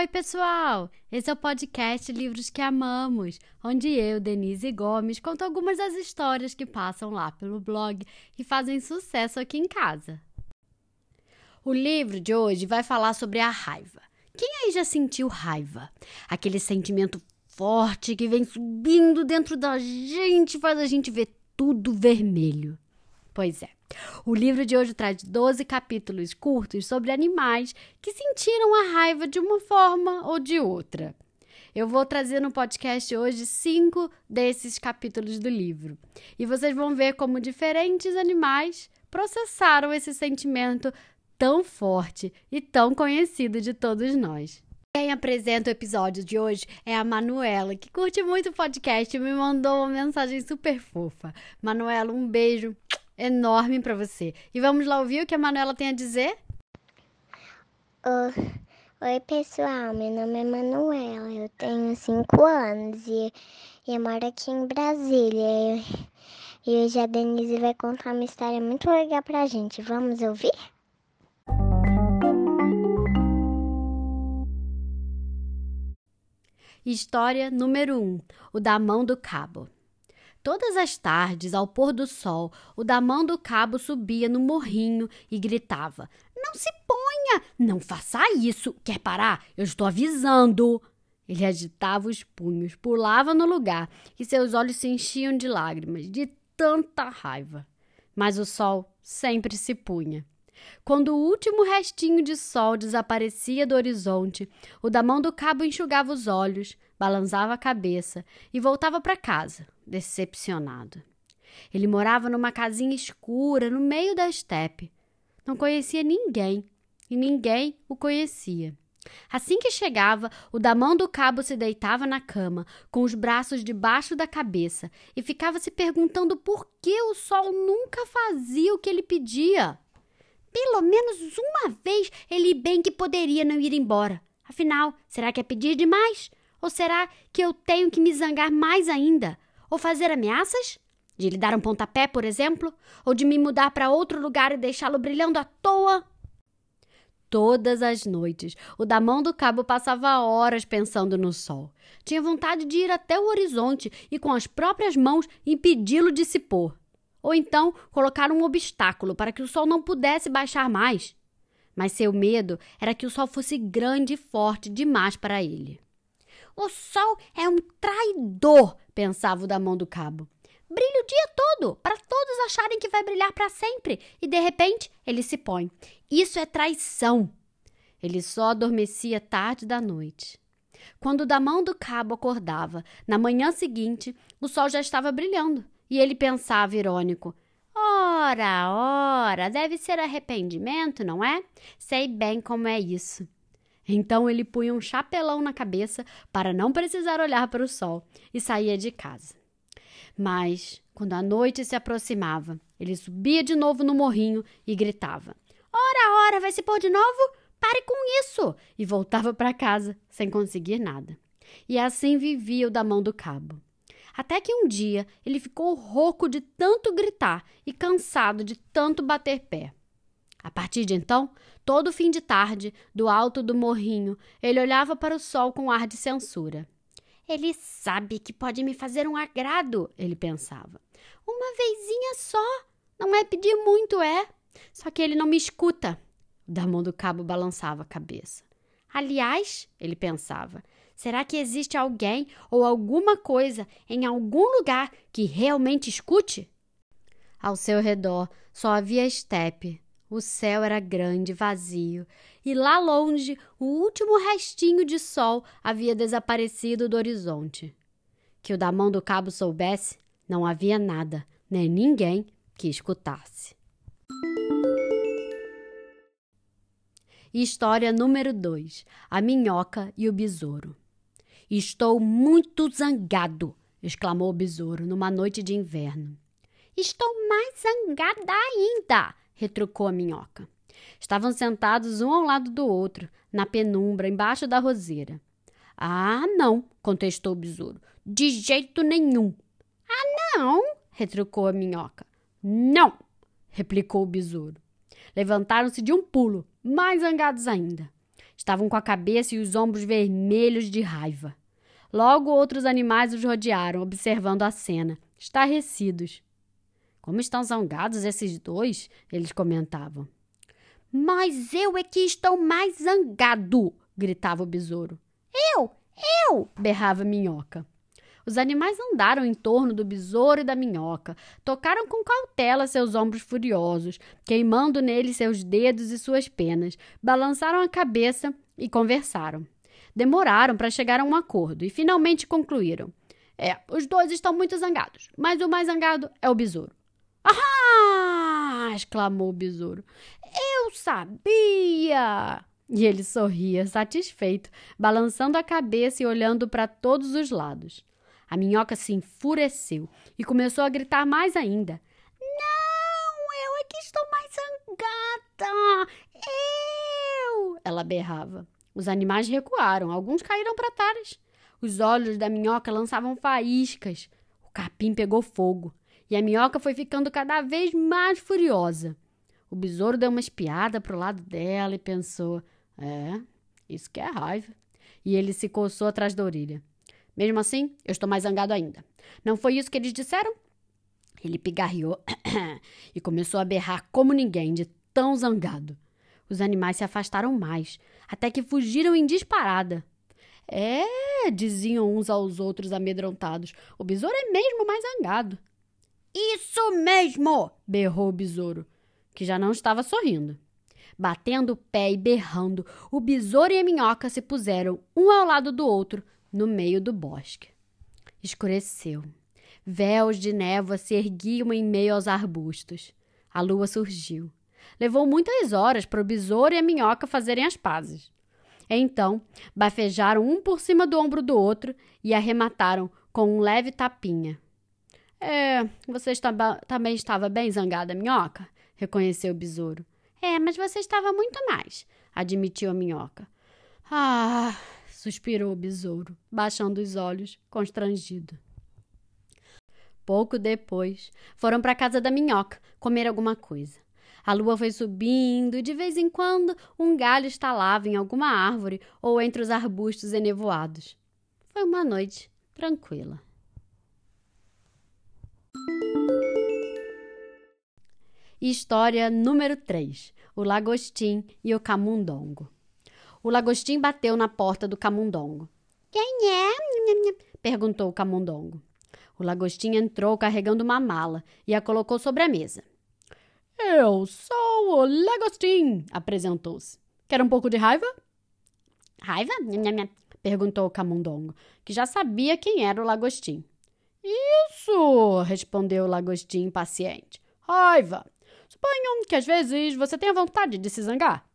Oi, pessoal! Esse é o podcast Livros que Amamos, onde eu, Denise Gomes, conto algumas das histórias que passam lá pelo blog e fazem sucesso aqui em casa. O livro de hoje vai falar sobre a raiva. Quem aí já sentiu raiva? Aquele sentimento forte que vem subindo dentro da gente, faz a gente ver tudo vermelho. Pois é. O livro de hoje traz 12 capítulos curtos sobre animais que sentiram a raiva de uma forma ou de outra. Eu vou trazer no podcast hoje cinco desses capítulos do livro. E vocês vão ver como diferentes animais processaram esse sentimento tão forte e tão conhecido de todos nós. Quem apresenta o episódio de hoje é a Manuela, que curte muito o podcast e me mandou uma mensagem super fofa. Manuela, um beijo enorme para você. E vamos lá ouvir o que a Manuela tem a dizer? oi, pessoal. Meu nome é Manuela. Eu tenho 5 anos e, eu moro aqui em Brasília. E hoje a Denise vai contar uma história muito legal pra gente. Vamos ouvir? História número 1: um, O da mão do cabo. Todas as tardes, ao pôr do sol, o da mão do cabo subia no morrinho e gritava: Não se ponha! Não faça isso! Quer parar? Eu estou avisando! Ele agitava os punhos, pulava no lugar e seus olhos se enchiam de lágrimas, de tanta raiva. Mas o sol sempre se punha. Quando o último restinho de sol desaparecia do horizonte, o da mão do cabo enxugava os olhos, balançava a cabeça e voltava para casa, decepcionado. Ele morava numa casinha escura no meio da estepe. Não conhecia ninguém e ninguém o conhecia. Assim que chegava, o da mão do cabo se deitava na cama, com os braços debaixo da cabeça, e ficava se perguntando por que o sol nunca fazia o que ele pedia. Pelo menos uma vez ele bem que poderia não ir embora. Afinal, será que é pedir demais? Ou será que eu tenho que me zangar mais ainda? Ou fazer ameaças? De lhe dar um pontapé, por exemplo? Ou de me mudar para outro lugar e deixá-lo brilhando à toa? Todas as noites, o da mão do cabo passava horas pensando no sol. Tinha vontade de ir até o horizonte e, com as próprias mãos, impedi-lo de se pôr. Ou então colocar um obstáculo para que o sol não pudesse baixar mais. Mas seu medo era que o sol fosse grande e forte demais para ele. O sol é um traidor, pensava o da mão do cabo. Brilha o dia todo, para todos acharem que vai brilhar para sempre, e de repente ele se põe. Isso é traição. Ele só adormecia tarde da noite. Quando o da mão do cabo acordava, na manhã seguinte, o sol já estava brilhando, e ele pensava irônico: Ora, ora, deve ser arrependimento, não é? Sei bem como é isso. Então ele punha um chapelão na cabeça para não precisar olhar para o sol e saía de casa. Mas, quando a noite se aproximava, ele subia de novo no morrinho e gritava: Ora, ora, vai se pôr de novo? Pare com isso! E voltava para casa sem conseguir nada. E assim vivia o da mão do cabo. Até que um dia ele ficou rouco de tanto gritar e cansado de tanto bater pé. A partir de então, todo fim de tarde, do alto do morrinho, ele olhava para o sol com ar de censura. Ele sabe que pode me fazer um agrado, ele pensava. Uma vezinha só. Não é pedir muito, é? Só que ele não me escuta. O da mão do cabo balançava a cabeça. Aliás, ele pensava, será que existe alguém ou alguma coisa em algum lugar que realmente escute? Ao seu redor só havia estepe, o céu era grande, vazio, e lá longe o último restinho de sol havia desaparecido do horizonte. Que o da mão do cabo soubesse, não havia nada, nem ninguém que escutasse. História número 2: A minhoca e o besouro. Estou muito zangado, exclamou o besouro numa noite de inverno. Estou mais zangada ainda, retrucou a minhoca. Estavam sentados um ao lado do outro, na penumbra, embaixo da roseira. Ah, não, contestou o besouro. De jeito nenhum. Ah, não, retrucou a minhoca. Não, replicou o besouro. Levantaram-se de um pulo, mais zangados ainda. Estavam com a cabeça e os ombros vermelhos de raiva. Logo outros animais os rodearam, observando a cena, estarrecidos. Como estão zangados esses dois? Eles comentavam. Mas eu é que estou mais zangado! gritava o besouro. Eu! Eu! berrava a minhoca. Os animais andaram em torno do besouro e da minhoca, tocaram com cautela seus ombros furiosos, queimando neles seus dedos e suas penas, balançaram a cabeça e conversaram. Demoraram para chegar a um acordo e finalmente concluíram. É, os dois estão muito zangados, mas o mais zangado é o besouro. Ah! exclamou o besouro. Eu sabia! E ele sorria, satisfeito, balançando a cabeça e olhando para todos os lados. A minhoca se enfureceu e começou a gritar mais ainda. Não, eu é que estou mais zangada! Eu! Ela berrava. Os animais recuaram, alguns caíram para trás. Os olhos da minhoca lançavam faíscas. O capim pegou fogo e a minhoca foi ficando cada vez mais furiosa. O besouro deu uma espiada para o lado dela e pensou: é, isso que é raiva. E ele se coçou atrás da orelha. Mesmo assim, eu estou mais zangado ainda. Não foi isso que eles disseram? Ele pigarreou e começou a berrar como ninguém, de tão zangado. Os animais se afastaram mais, até que fugiram em disparada. É, diziam uns aos outros amedrontados, o besouro é mesmo mais zangado. Isso mesmo! berrou o besouro, que já não estava sorrindo. Batendo o pé e berrando, o besouro e a minhoca se puseram um ao lado do outro, no meio do bosque. Escureceu. Véus de névoa se erguiam em meio aos arbustos. A lua surgiu. Levou muitas horas para o besouro e a minhoca fazerem as pazes. Então, bafejaram um por cima do ombro do outro e arremataram com um leve tapinha. É, você também estava bem zangada, minhoca? reconheceu o besouro. É, mas você estava muito mais, admitiu a minhoca. Ah, suspirou o besouro, baixando os olhos, constrangido. Pouco depois, foram para a casa da minhoca comer alguma coisa. A lua foi subindo e de vez em quando um galho estalava em alguma árvore ou entre os arbustos enevoados. Foi uma noite tranquila. História número 3: O Lagostim e o Camundongo. O lagostim bateu na porta do camundongo. Quem é? perguntou o camundongo. O lagostim entrou carregando uma mala e a colocou sobre a mesa. Eu sou o lagostim, apresentou-se. Quer um pouco de raiva? Raiva? perguntou o camundongo, que já sabia quem era o lagostim. Isso, respondeu o lagostim impaciente. Raiva. Suponho que às vezes você tenha vontade de se zangar.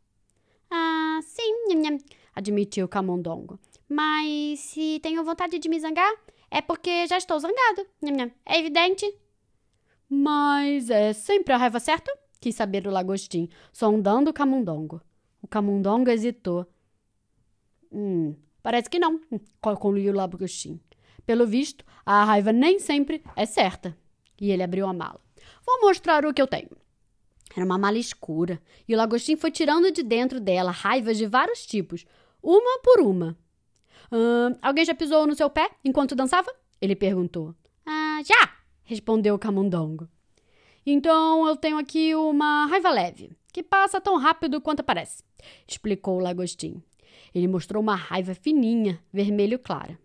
Ah, sim, nham, nham, admitiu Camundongo. Mas se tenho vontade de me zangar, é porque já estou zangado. Nham, nham. É evidente. Mas é sempre a raiva certa? Quis saber o lagostim, sondando o camundongo. O camundongo hesitou. Hum, parece que não, concluiu o lagostim. Pelo visto, a raiva nem sempre é certa. E ele abriu a mala. Vou mostrar o que eu tenho. Era uma mala escura, e o lagostim foi tirando de dentro dela raivas de vários tipos, uma por uma. Ah, alguém já pisou no seu pé enquanto dançava? Ele perguntou. Ah, já! respondeu o camundongo. Então eu tenho aqui uma raiva leve, que passa tão rápido quanto parece, explicou o lagostim. Ele mostrou uma raiva fininha, vermelho clara.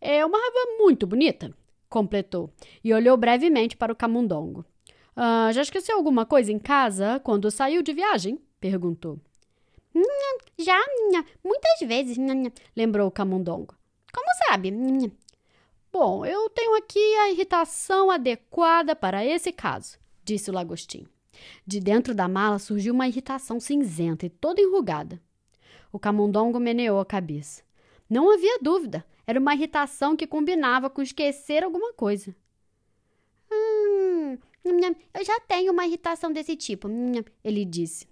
É uma raiva muito bonita, completou, e olhou brevemente para o camundongo. Ah, já esqueceu alguma coisa em casa quando saiu de viagem? perguntou. Já, muitas vezes, lembrou o camundongo. Como sabe? Bom, eu tenho aqui a irritação adequada para esse caso, disse o lagostim. De dentro da mala surgiu uma irritação cinzenta e toda enrugada. O camundongo meneou a cabeça. Não havia dúvida, era uma irritação que combinava com esquecer alguma coisa. Hum, eu já tenho uma irritação desse tipo, ele disse.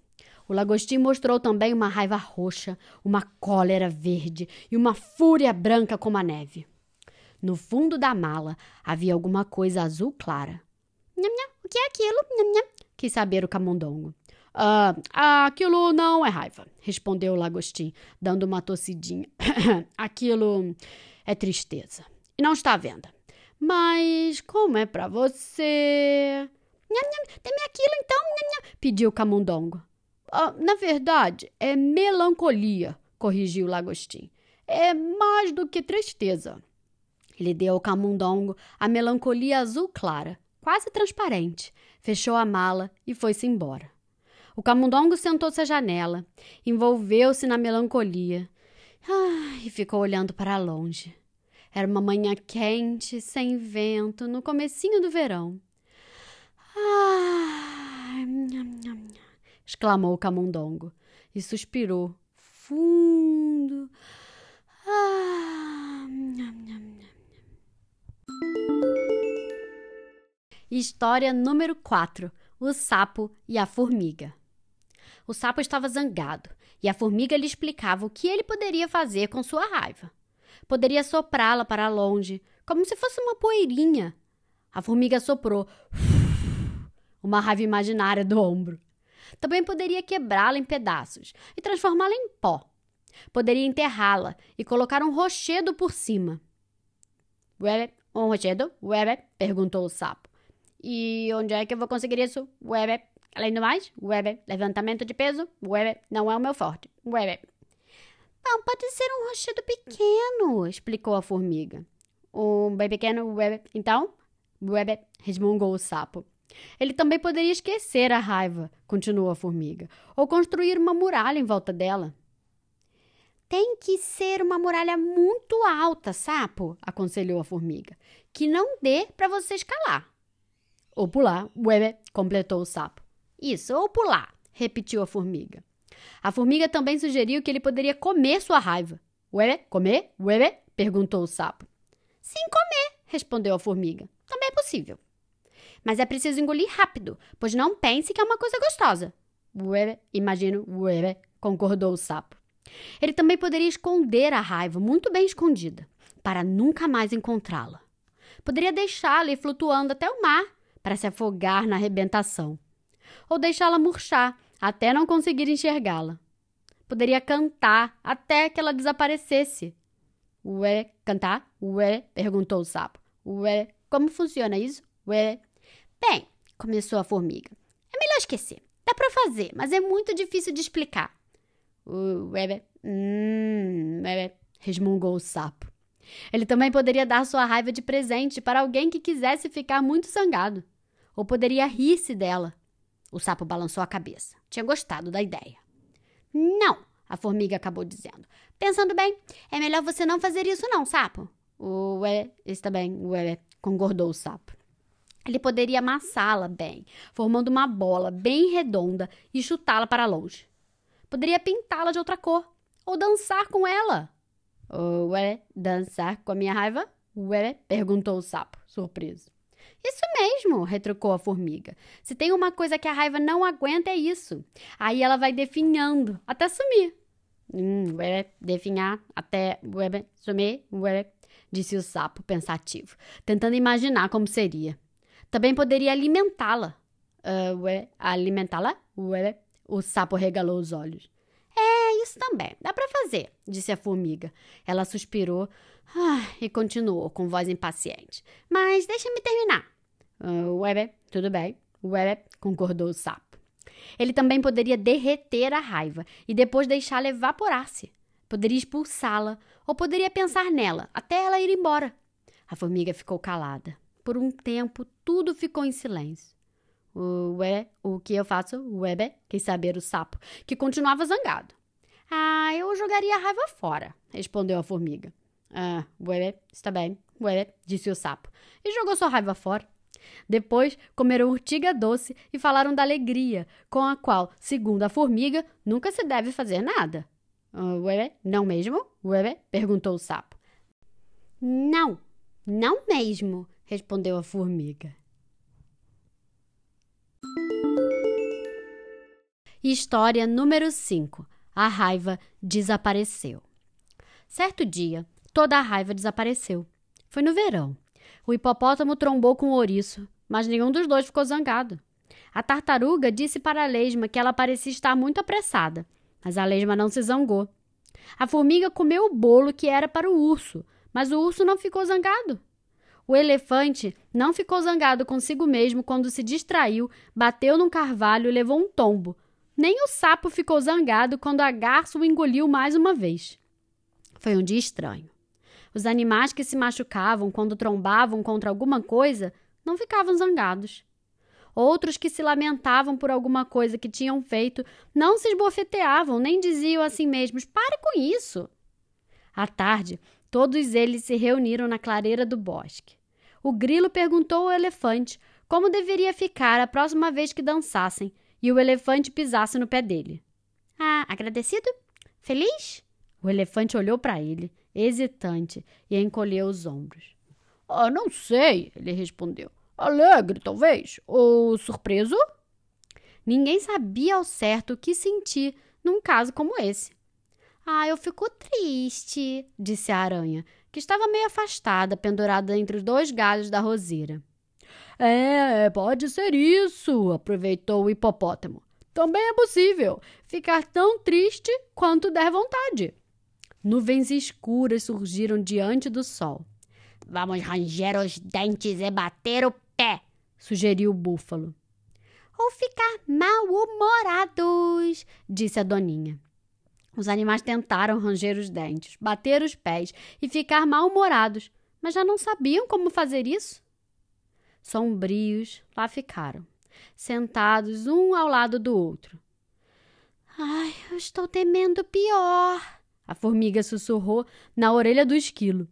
O lagostim mostrou também uma raiva roxa, uma cólera verde e uma fúria branca como a neve. No fundo da mala havia alguma coisa azul clara. Nham, nham, o que é aquilo? Nham, nham, quis saber o camundongo. Ah, aquilo não é raiva, respondeu o lagostim, dando uma tossidinha. aquilo é tristeza. E não está à venda. Mas como é para você? Dê-me aquilo então, pediu Camundongo. Ah, na verdade, é melancolia, corrigiu o lagostim. É mais do que tristeza. Ele deu ao camundongo a melancolia azul clara, quase transparente, fechou a mala e foi-se embora. O camundongo sentou-se à janela, envolveu-se na melancolia ah, e ficou olhando para longe. Era uma manhã quente, sem vento, no comecinho do verão. Ah, exclamou o camundongo e suspirou fundo. Ah, História número 4: O sapo e a formiga. O sapo estava zangado e a formiga lhe explicava o que ele poderia fazer com sua raiva. Poderia soprá-la para longe, como se fosse uma poeirinha. A formiga soprou uma raiva imaginária do ombro. Também poderia quebrá-la em pedaços e transformá-la em pó. Poderia enterrá-la e colocar um rochedo por cima. Ué, um rochedo? Ué, perguntou o sapo. E onde é que eu vou conseguir isso? Ué, Além do mais, web, levantamento de peso, web, não é o meu forte. Web. Não, pode ser um rochedo pequeno, explicou a formiga. Um bem pequeno, web. Então, web, resmungou o sapo. Ele também poderia esquecer a raiva, continuou a formiga, ou construir uma muralha em volta dela. Tem que ser uma muralha muito alta, sapo, aconselhou a formiga, que não dê para você escalar. Ou pular, web, completou o sapo. Isso, ou pular, repetiu a formiga. A formiga também sugeriu que ele poderia comer sua raiva. Ué, comer? Ué? perguntou o sapo. Sim, comer, respondeu a formiga. Também é possível. Mas é preciso engolir rápido, pois não pense que é uma coisa gostosa. Ué, imagino, ué, concordou o sapo. Ele também poderia esconder a raiva muito bem escondida, para nunca mais encontrá-la. Poderia deixá-la ir flutuando até o mar, para se afogar na arrebentação ou deixá-la murchar até não conseguir enxergá-la. Poderia cantar até que ela desaparecesse. Ué, cantar? Ué, perguntou o sapo. Ué, como funciona isso? Ué. Bem, começou a formiga. É melhor esquecer. Dá para fazer, mas é muito difícil de explicar. Ué, hum, ué, resmungou o sapo. Ele também poderia dar sua raiva de presente para alguém que quisesse ficar muito zangado. Ou poderia rir-se dela, o sapo balançou a cabeça. Tinha gostado da ideia. Não, a formiga acabou dizendo. Pensando bem, é melhor você não fazer isso, não, sapo. Ué, está bem, ué, concordou o sapo. Ele poderia amassá-la bem, formando uma bola bem redonda e chutá-la para longe. Poderia pintá-la de outra cor ou dançar com ela. Ué, dançar com a minha raiva? Ué, perguntou o sapo, surpreso. Isso mesmo, retrucou a formiga. Se tem uma coisa que a raiva não aguenta, é isso. Aí ela vai definhando até sumir. Hum, ué, definhar até ué, sumir, ué, disse o sapo pensativo, tentando imaginar como seria. Também poderia alimentá-la. Uh, ué, alimentá-la? Ué, o sapo regalou os olhos. É, isso também. Dá para fazer, disse a formiga. Ela suspirou ah, e continuou com voz impaciente. Mas deixa-me terminar. Uh, ué, tudo bem. Ué, concordou o sapo. Ele também poderia derreter a raiva e depois deixá-la evaporar-se. Poderia expulsá-la ou poderia pensar nela até ela ir embora. A formiga ficou calada. Por um tempo, tudo ficou em silêncio. Ué, o que eu faço? Ué, quis saber o sapo, que continuava zangado. Ah, eu jogaria a raiva fora, respondeu a formiga. Ah, ué, está bem, ué, disse o sapo, e jogou sua raiva fora. Depois comeram urtiga doce e falaram da alegria, com a qual, segundo a formiga, nunca se deve fazer nada. Uh, ué, não mesmo? Ué, perguntou o sapo. Não, não mesmo, respondeu a formiga. História número 5. A raiva desapareceu. Certo dia, toda a raiva desapareceu. Foi no verão. O hipopótamo trombou com o ouriço, mas nenhum dos dois ficou zangado. A tartaruga disse para a lesma que ela parecia estar muito apressada, mas a lesma não se zangou. A formiga comeu o bolo que era para o urso, mas o urso não ficou zangado. O elefante não ficou zangado consigo mesmo quando se distraiu, bateu num carvalho e levou um tombo. Nem o sapo ficou zangado quando a garça o engoliu mais uma vez. Foi um dia estranho. Os animais que se machucavam quando trombavam contra alguma coisa não ficavam zangados. Outros que se lamentavam por alguma coisa que tinham feito não se esbofeteavam, nem diziam a si mesmos: pare com isso. À tarde, todos eles se reuniram na clareira do bosque. O grilo perguntou ao elefante como deveria ficar a próxima vez que dançassem e o elefante pisasse no pé dele. Ah, agradecido? Feliz? O elefante olhou para ele, hesitante, e encolheu os ombros. Ah, não sei, ele respondeu. Alegre, talvez? Ou surpreso? Ninguém sabia ao certo o que sentir num caso como esse. Ah, eu fico triste, disse a aranha, que estava meio afastada, pendurada entre os dois galhos da roseira. É, pode ser isso, aproveitou o hipopótamo. Também é possível ficar tão triste quanto der vontade. Nuvens escuras surgiram diante do sol. Vamos ranger os dentes e bater o pé, sugeriu o búfalo. Ou ficar mal-humorados, disse a doninha. Os animais tentaram ranger os dentes, bater os pés e ficar mal-humorados, mas já não sabiam como fazer isso. Sombrios, lá ficaram, sentados um ao lado do outro. Ai, eu estou temendo pior, a formiga sussurrou na orelha do esquilo.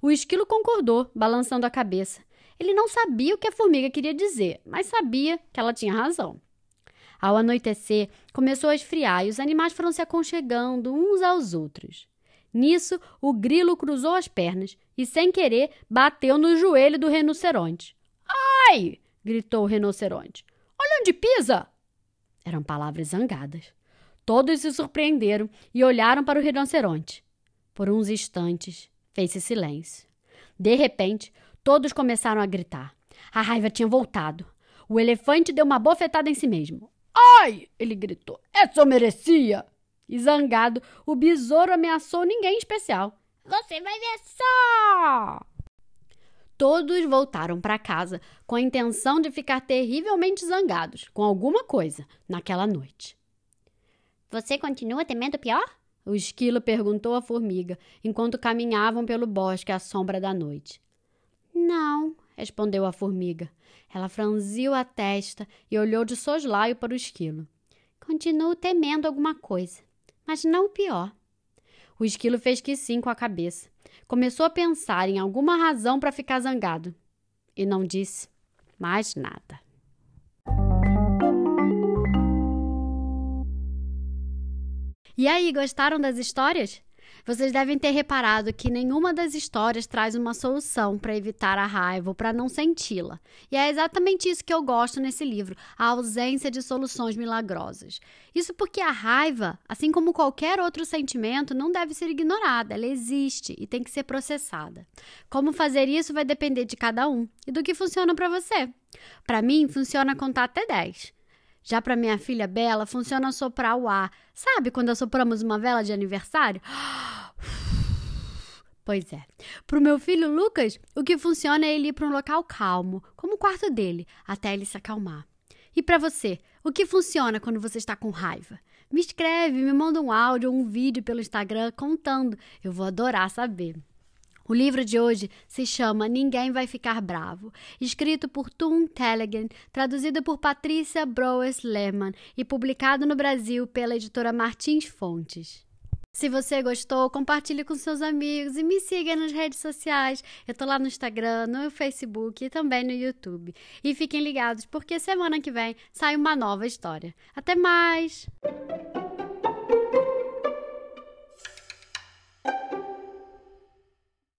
O esquilo concordou, balançando a cabeça. Ele não sabia o que a formiga queria dizer, mas sabia que ela tinha razão. Ao anoitecer, começou a esfriar e os animais foram se aconchegando uns aos outros. Nisso, o grilo cruzou as pernas e, sem querer, bateu no joelho do rinoceronte. Ai! gritou o rinoceronte. Olha onde pisa! Eram palavras zangadas. Todos se surpreenderam e olharam para o rinoceronte. Por uns instantes, fez-se silêncio. De repente, todos começaram a gritar. A raiva tinha voltado. O elefante deu uma bofetada em si mesmo. Ai! ele gritou. Essa eu merecia! E zangado, o besouro ameaçou ninguém especial. Você vai ver só! Todos voltaram para casa com a intenção de ficar terrivelmente zangados com alguma coisa naquela noite. Você continua temendo pior? O esquilo perguntou à formiga enquanto caminhavam pelo bosque à sombra da noite. Não, respondeu a formiga. Ela franziu a testa e olhou de soslaio para o esquilo. Continuo temendo alguma coisa, mas não o pior. O esquilo fez que sim com a cabeça. Começou a pensar em alguma razão para ficar zangado e não disse mais nada. E aí, gostaram das histórias? Vocês devem ter reparado que nenhuma das histórias traz uma solução para evitar a raiva ou para não senti-la. E é exatamente isso que eu gosto nesse livro, a ausência de soluções milagrosas. Isso porque a raiva, assim como qualquer outro sentimento, não deve ser ignorada, ela existe e tem que ser processada. Como fazer isso vai depender de cada um e do que funciona para você. Para mim, funciona contar até 10. Já para minha filha Bela, funciona soprar o ar. Sabe quando assopramos uma vela de aniversário? Pois é. Para o meu filho Lucas, o que funciona é ele ir para um local calmo, como o quarto dele, até ele se acalmar. E para você, o que funciona quando você está com raiva? Me escreve, me manda um áudio ou um vídeo pelo Instagram contando. Eu vou adorar saber. O livro de hoje se chama Ninguém Vai Ficar Bravo, escrito por Toon Telegan, traduzido por Patrícia Broes Lehmann e publicado no Brasil pela editora Martins Fontes. Se você gostou, compartilhe com seus amigos e me siga nas redes sociais. Eu tô lá no Instagram, no Facebook e também no YouTube. E fiquem ligados porque semana que vem sai uma nova história. Até mais!